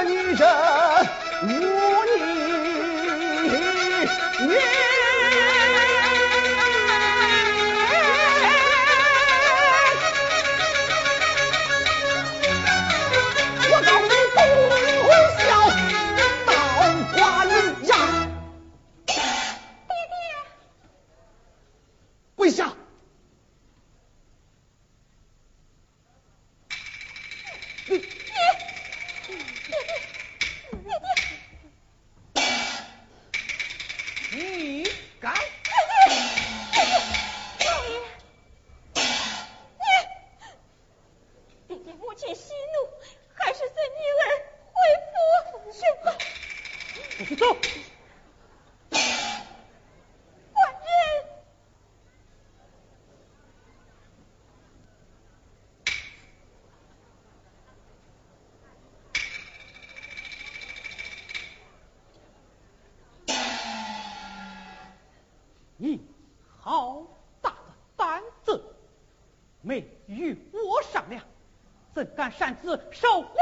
擅自收留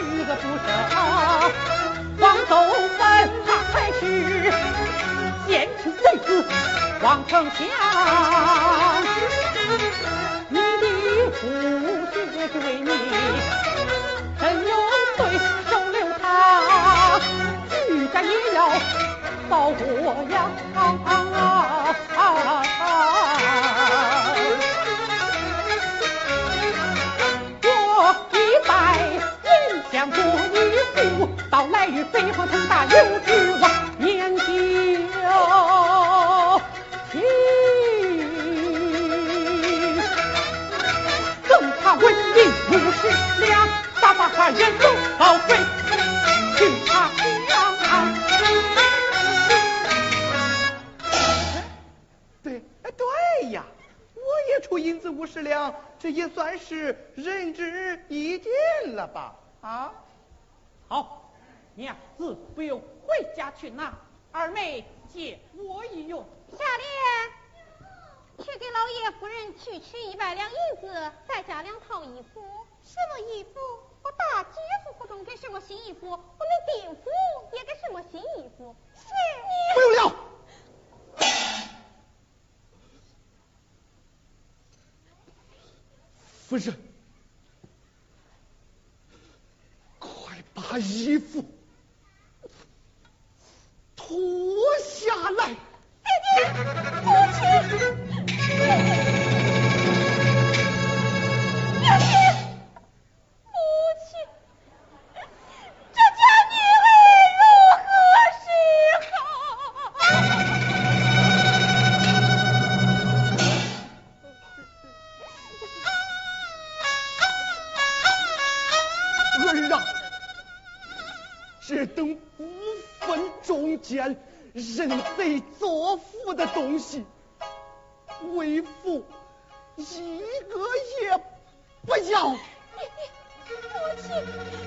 去个不舍，王走坟他才是奸臣贼子王丞相，你的父血是为你，真有罪收留他，居家也要报国呀！两步一步，到来与北方腾大有指望。念旧，更怕文银五十两，打发他远走高飞。他娘！对对呀，我也出银子五十两，这也算是仁至义尽了吧。啊，好。娘子不用回家去拿，二妹借我一用。下莲，去给老爷夫人去取一百两银子，再加两套衣服。什么衣服？我大姐夫府中给什么新衣服？我们丁府也给什么新衣服？是。不用了。夫人，把衣服。脱下来，爹爹，母亲，人贼作父的东西，为父一个也不要。母亲，母亲，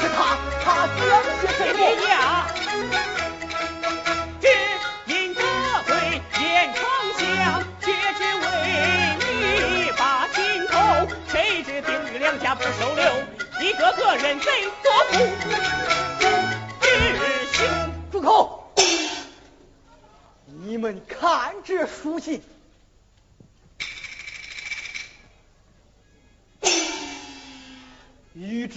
是他，他讲些什爹么？呀，只因得罪严丞相，却只为你把心头，谁知丁玉两家不收留，一个个认贼作父，智兄。住口！你们看这书信。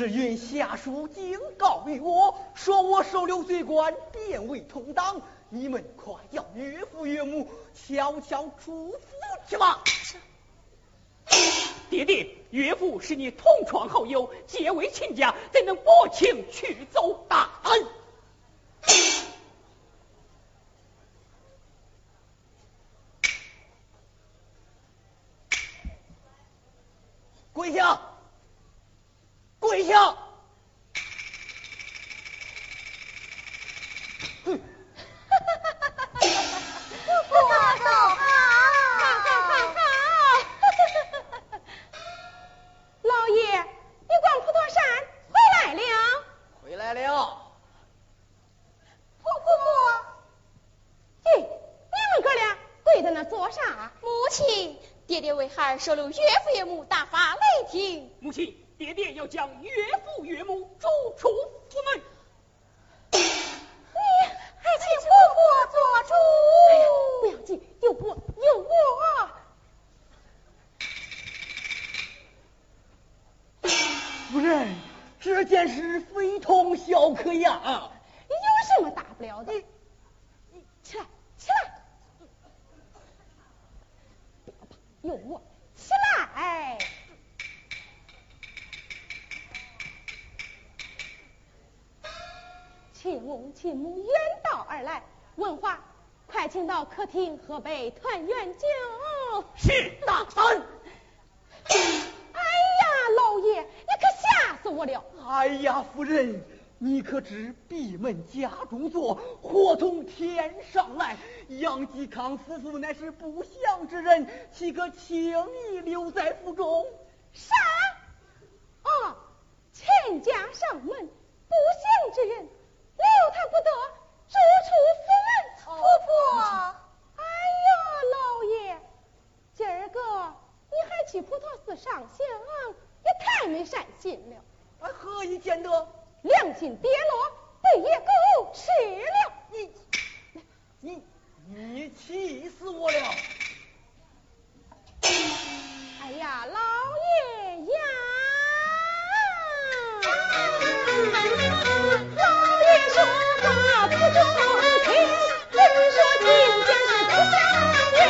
于志云下属警告于我，说我收留罪官，变为同党。你们快叫岳父岳母悄悄出府去吧。爹爹，岳父是你同窗好友，结为亲家，怎能薄情去走大恩？跪下！跪下！哼！不好，好好好好！老爷，你逛普陀山回来了？回来了。婆婆，咦，你们哥俩跪在那做啥？母亲，爹爹为孩儿收留岳父岳母，大发雷霆。母亲，爹爹要将岳父岳母逐出府门。你还请婆婆做主？哎呀，不要紧，有我有我。夫人，这件事非同小可呀！有什么大不了的？你起来，起来！不要怕，有我，起来！亲母亲母远道而来，文华，快请到客厅喝杯团圆酒。是大恩。哎呀，老爷，你可吓死我了！哎呀，夫人，你可知闭门家中坐，祸从天上来？杨继康夫妇乃是不祥之人，岂可轻易留在府中？啥？啊，亲家上门，不祥之人，留他不得，逐出府门。婆婆，哎呀，老爷，今儿个你还上香，也太没善心了。啊，何以见得？良心跌落，被野狗吃了。你你你气死我了！哎呀，老爷呀！老爷说话不中听，人说今天是不祥人，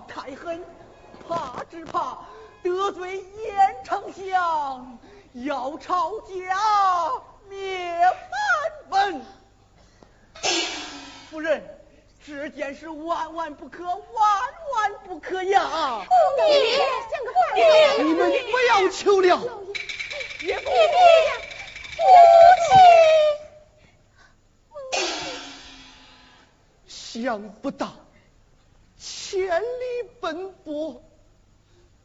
太狠，怕只怕得罪严丞相，要抄家灭藩本。夫人，这件事万万不可，万万不可呀！爹，像个坏人。你们不要求了。爹爹呀，对不起。想不到千里奔波，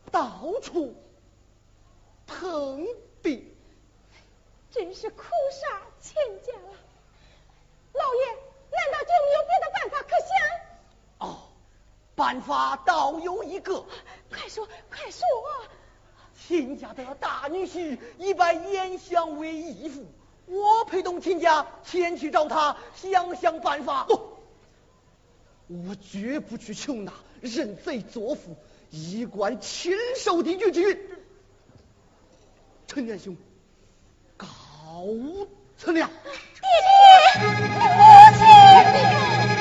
到处碰壁，真是苦煞千家了。老爷，难道就没有别的办法可想？哦，办法倒有一个。快说，快说！亲家的大女婿已拜严相为义父，我陪同亲家前去找他，想想办法。不，我绝不去求那认贼作父、衣冠禽兽的女婿。陈元兄，告辞了。爹爹，母亲。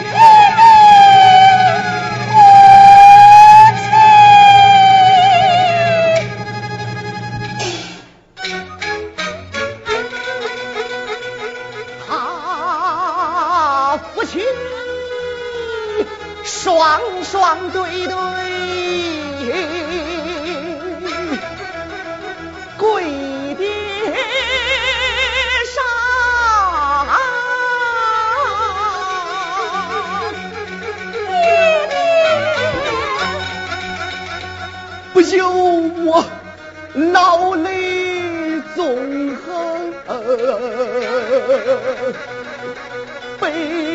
双双对对，跪地上。不由我老泪纵横，悲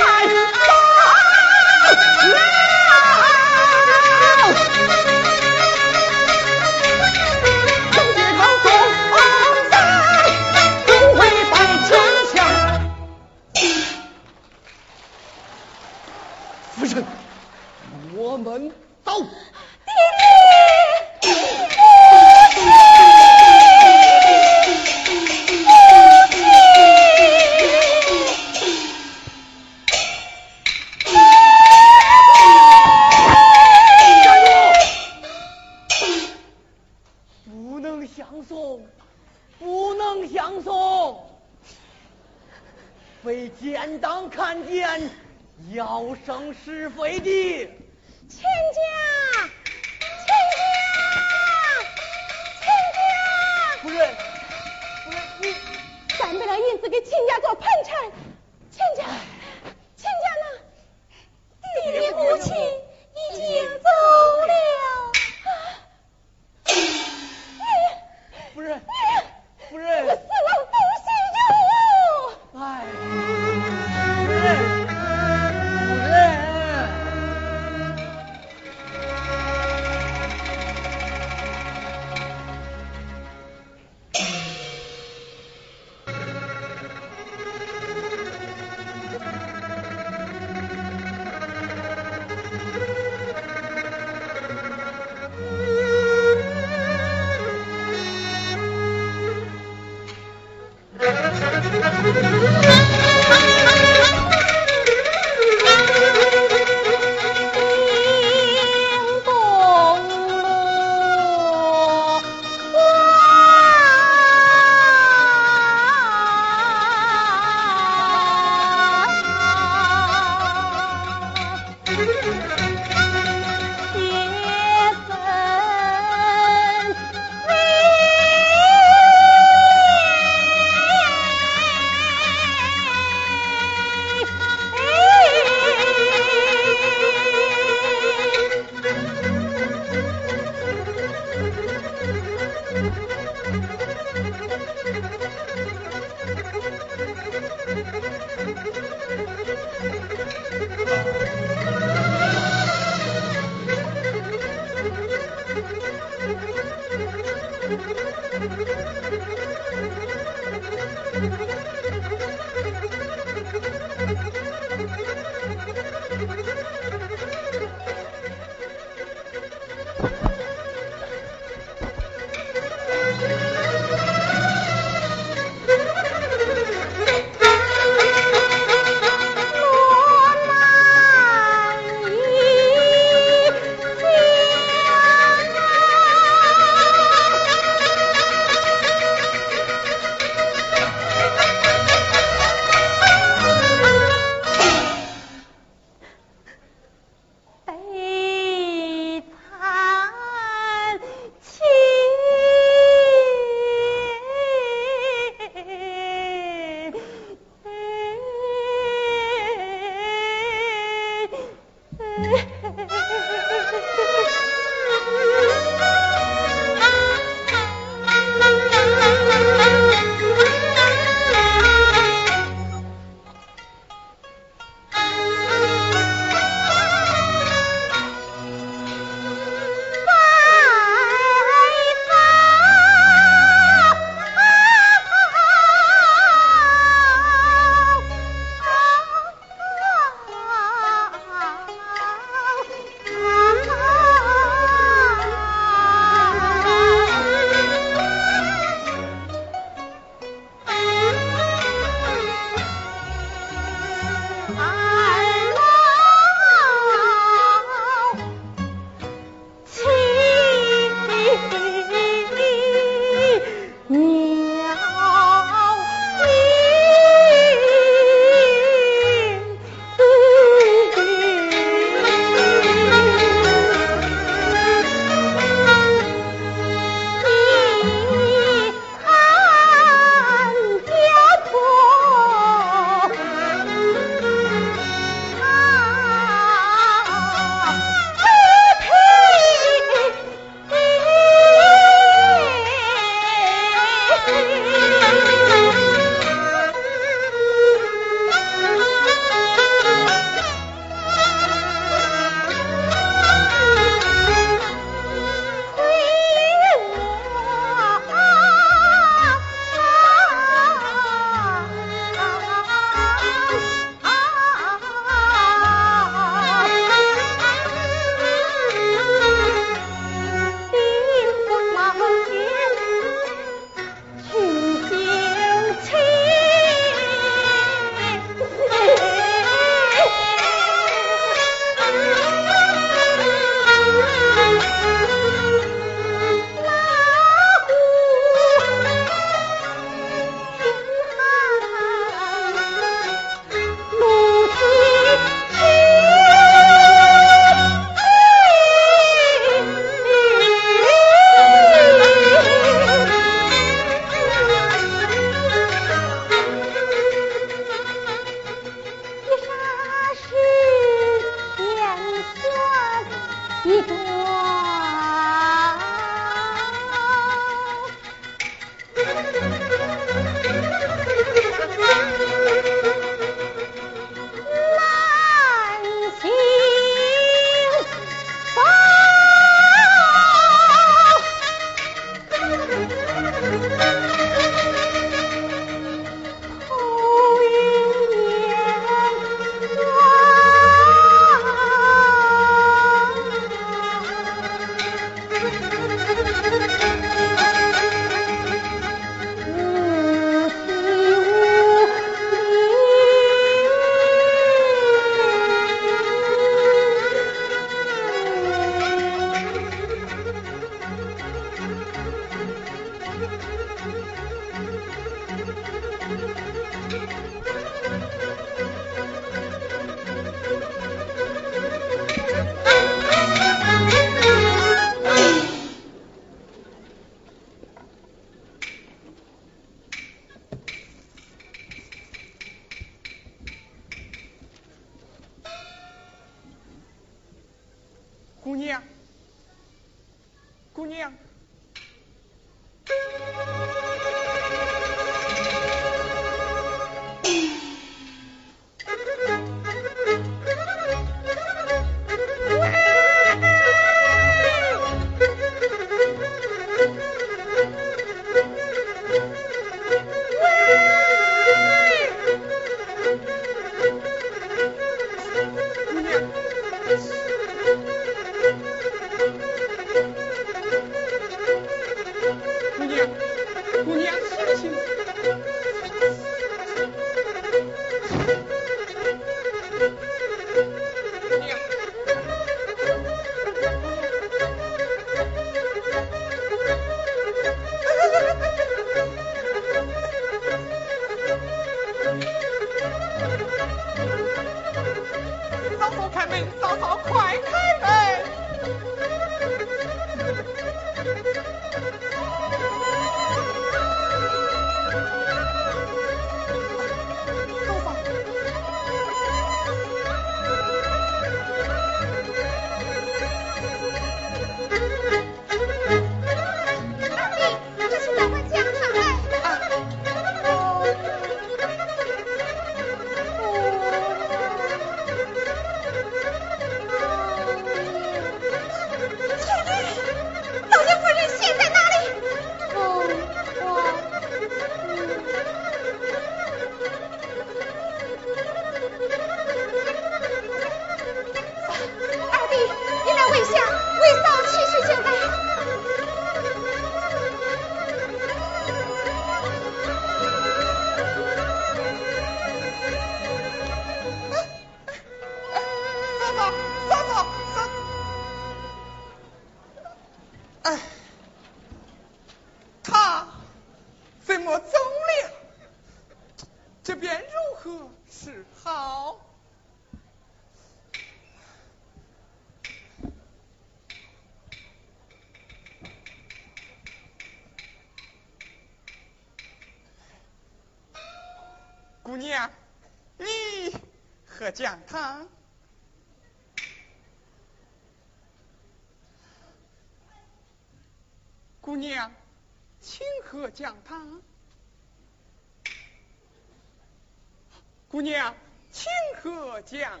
姑娘请喝将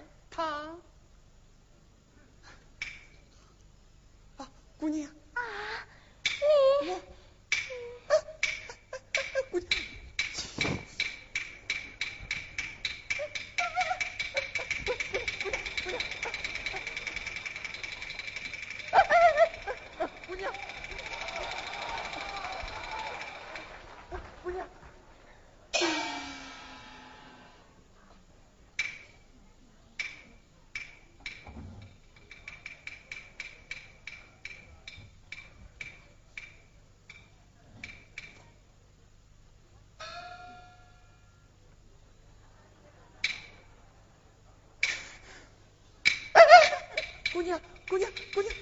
姑娘姑娘。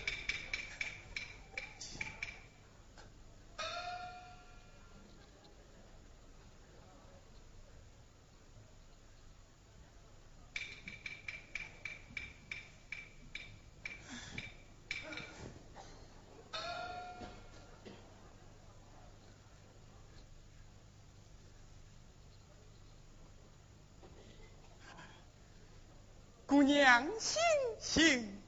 姑娘醒醒。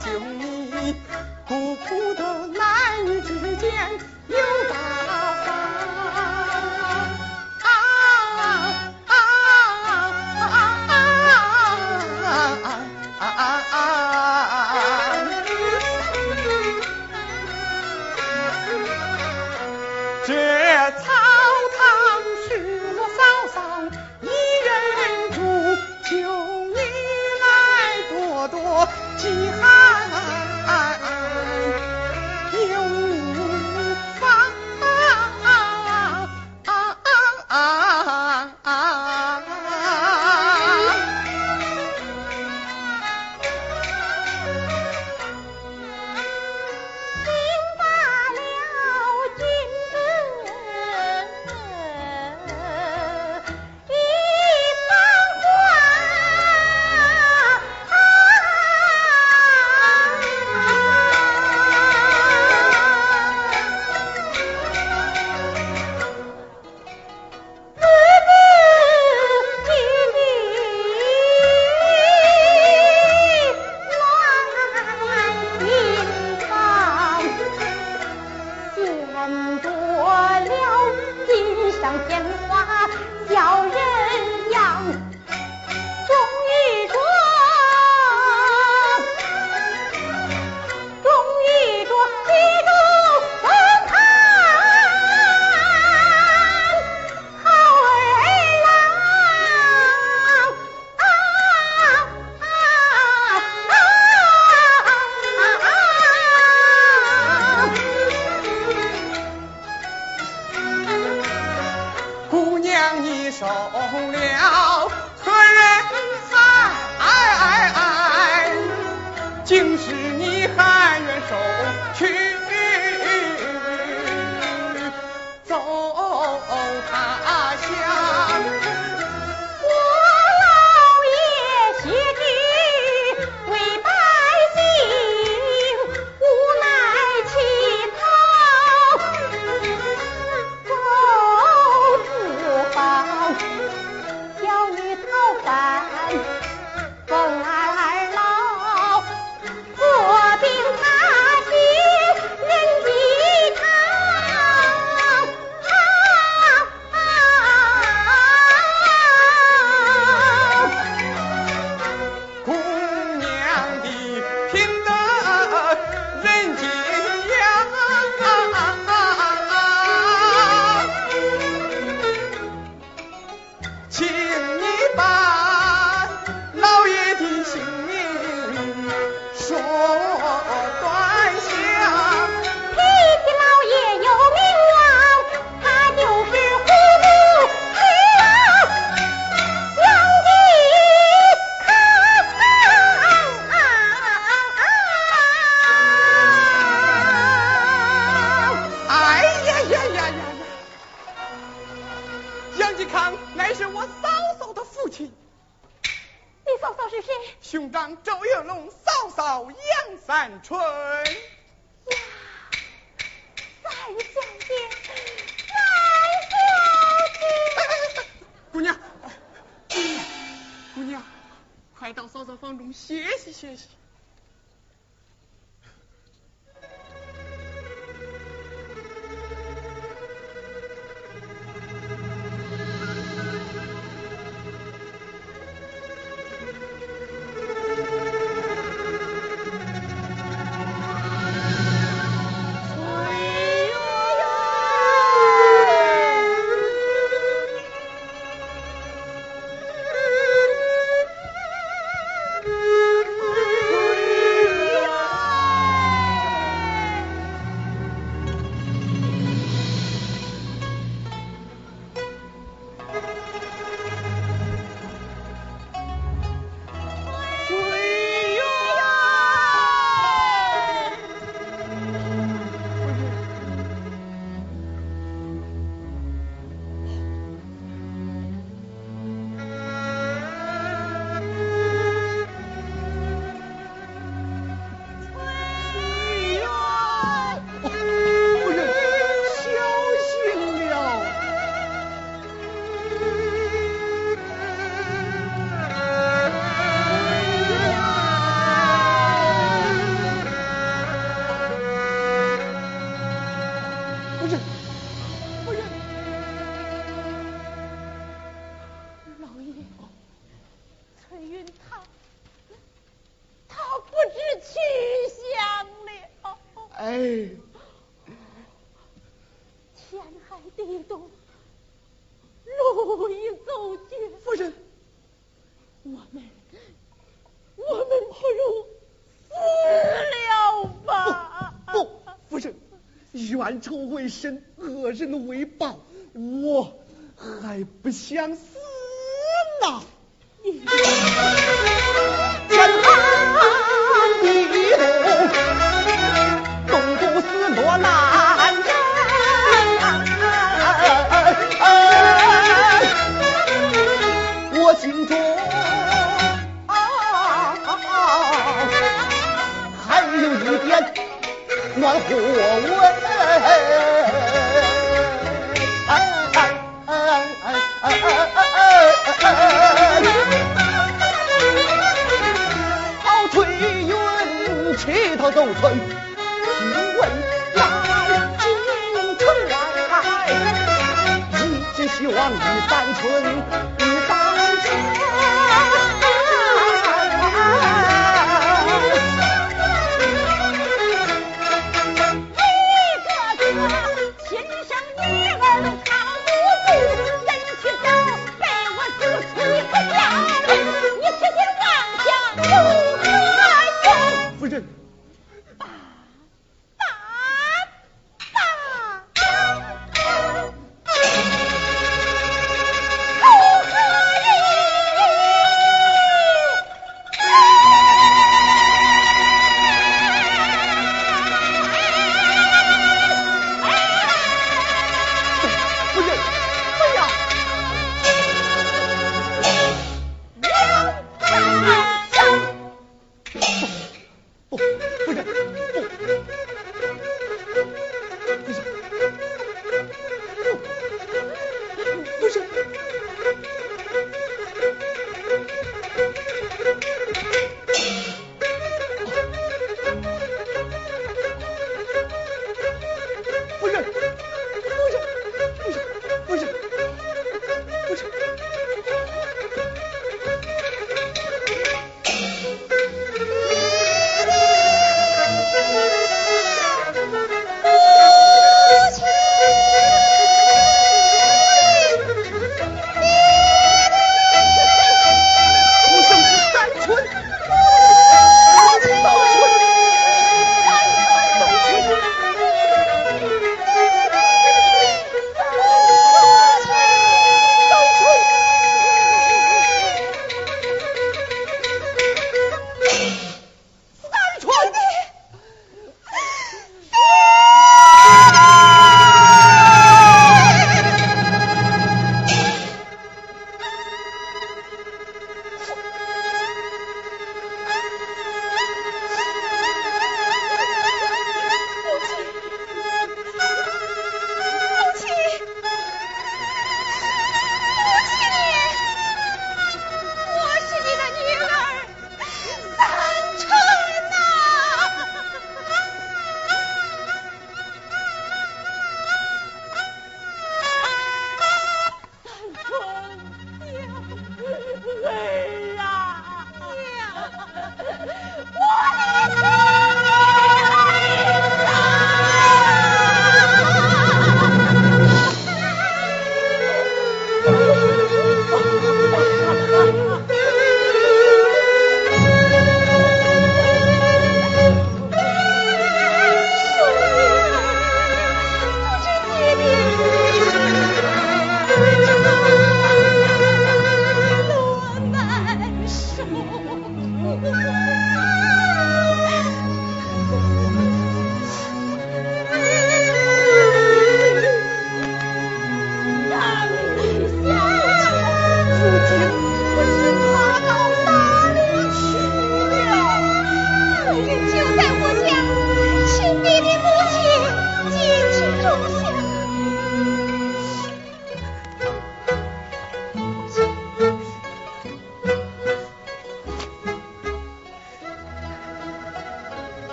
将你，苦苦的男女之间有大。恩仇未深，恶人为报，我还不想死。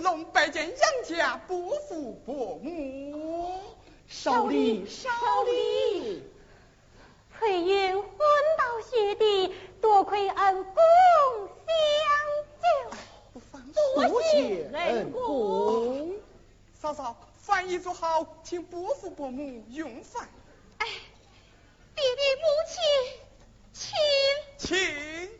龙拜见杨家伯父伯母。少礼，少礼。翠云昏倒雪地，多亏恩公相救，多谢恩公。嫂嫂，饭已做好，请伯父伯母用饭。哎，爹爹母亲，请请。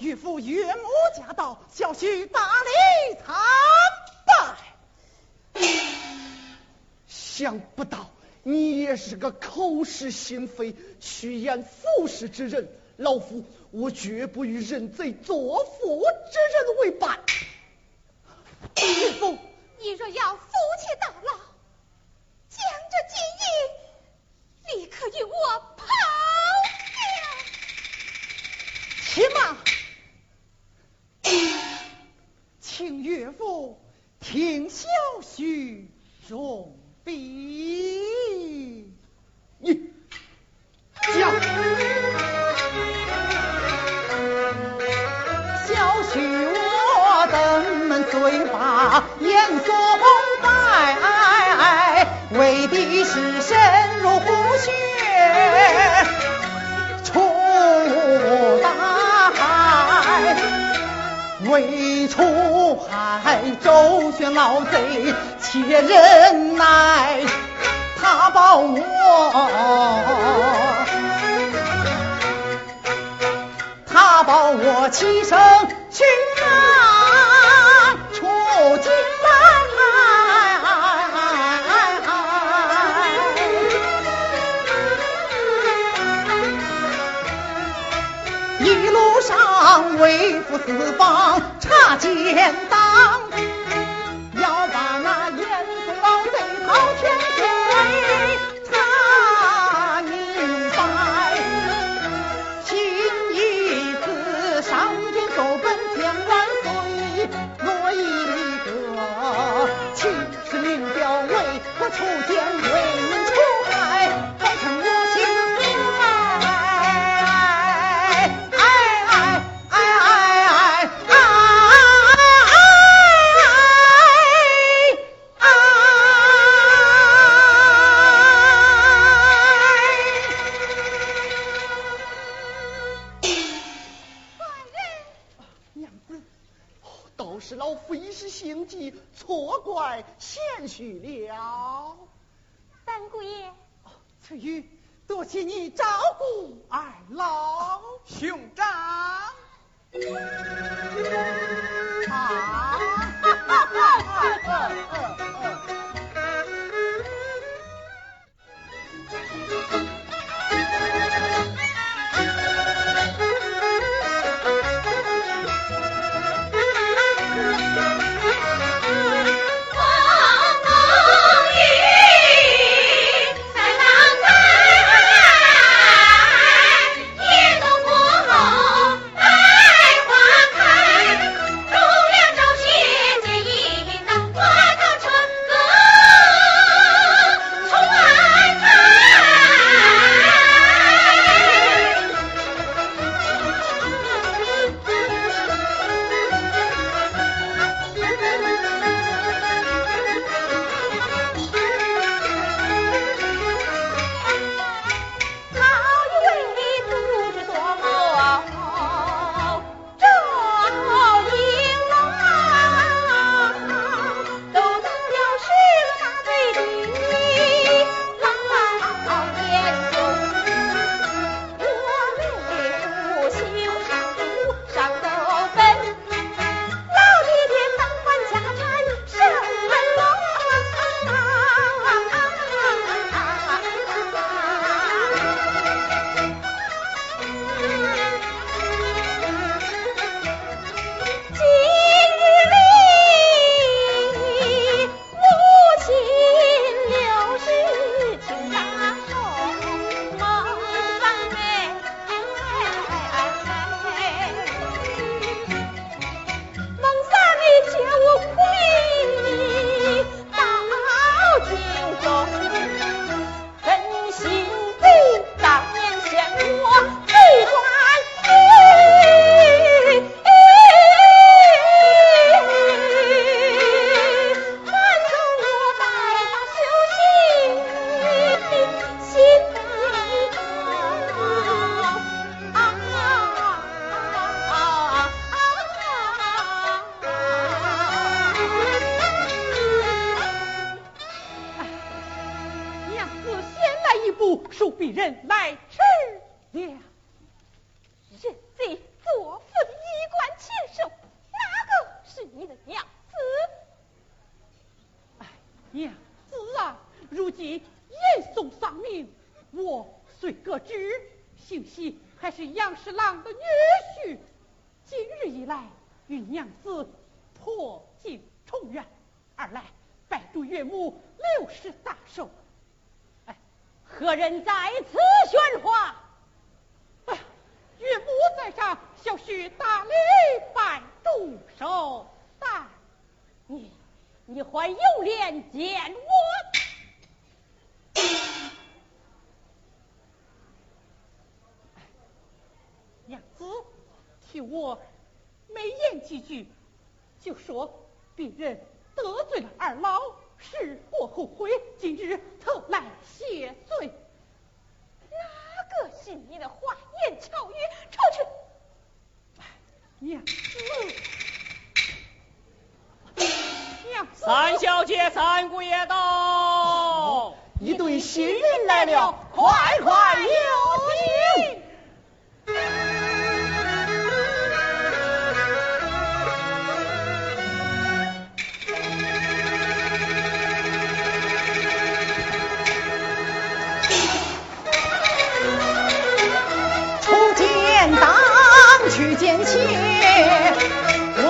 岳父岳母驾到小婿大礼参拜。想不到你也是个口是心非趋炎附势之人。老夫我绝不与认贼作父之人为伴。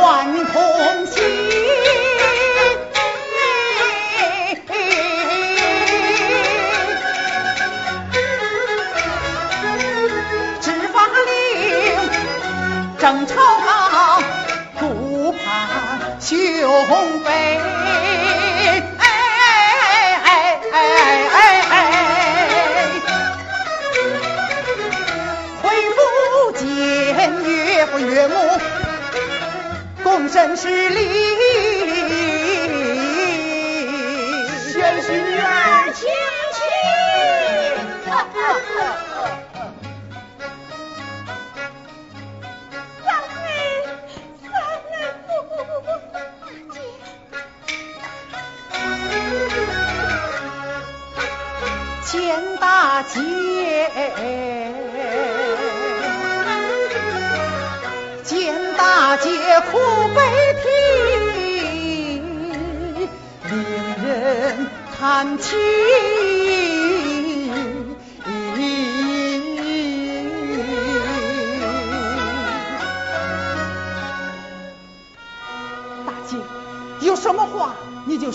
万。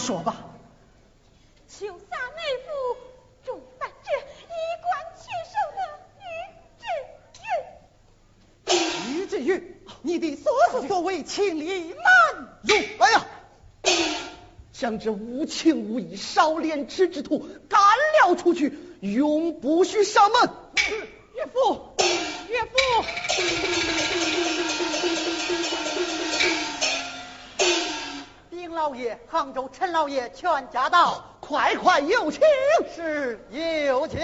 说吧，求三妹夫重犯这衣冠禽兽的余志玉。余志玉，你的所作所为，情理难容。哎呀，将这无情无义、少廉耻之徒赶了出去，永不许上门。岳父。杭州陈老爷全家到，快快有请，是有请。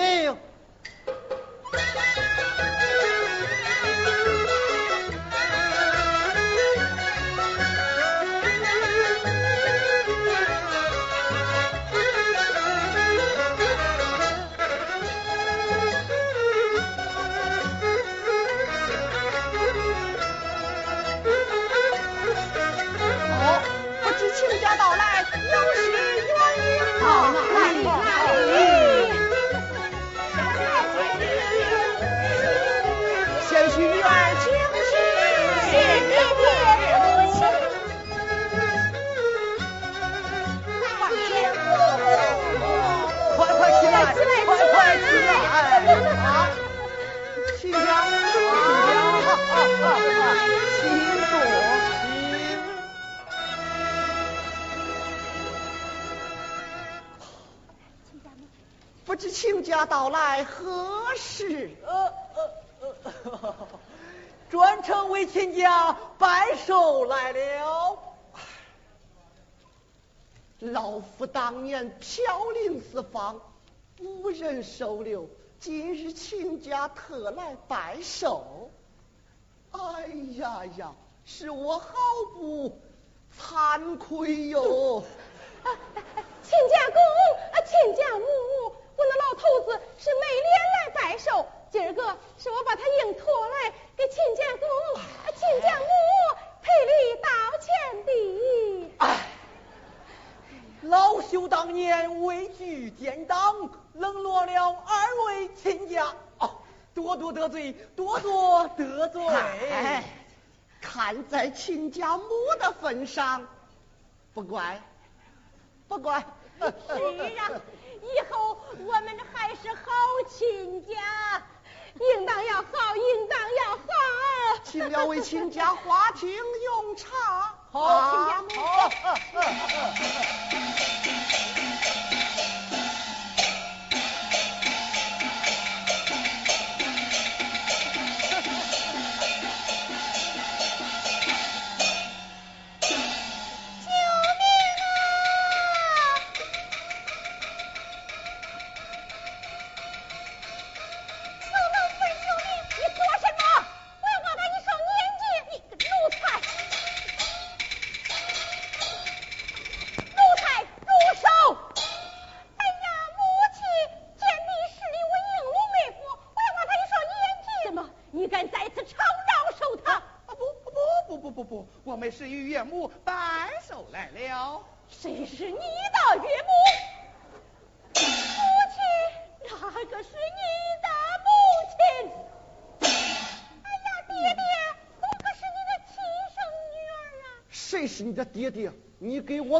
收留，今日亲家特来拜寿。哎呀呀，是我好不惭愧哟！亲家公、亲家母，我那老头子是没脸来拜寿，今儿个是我把他硬拖来给亲家公、亲家母赔礼道歉的。哎，老朽当年畏惧奸党。冷落了二位亲家，哦，多多得罪，多多得罪。哎，看在亲家母的份上，不怪，不怪。是啊，以后我们还是好亲家，应当要好，应当要好。请两位亲家花厅用茶。好，亲家母。是是你的爹爹？你给我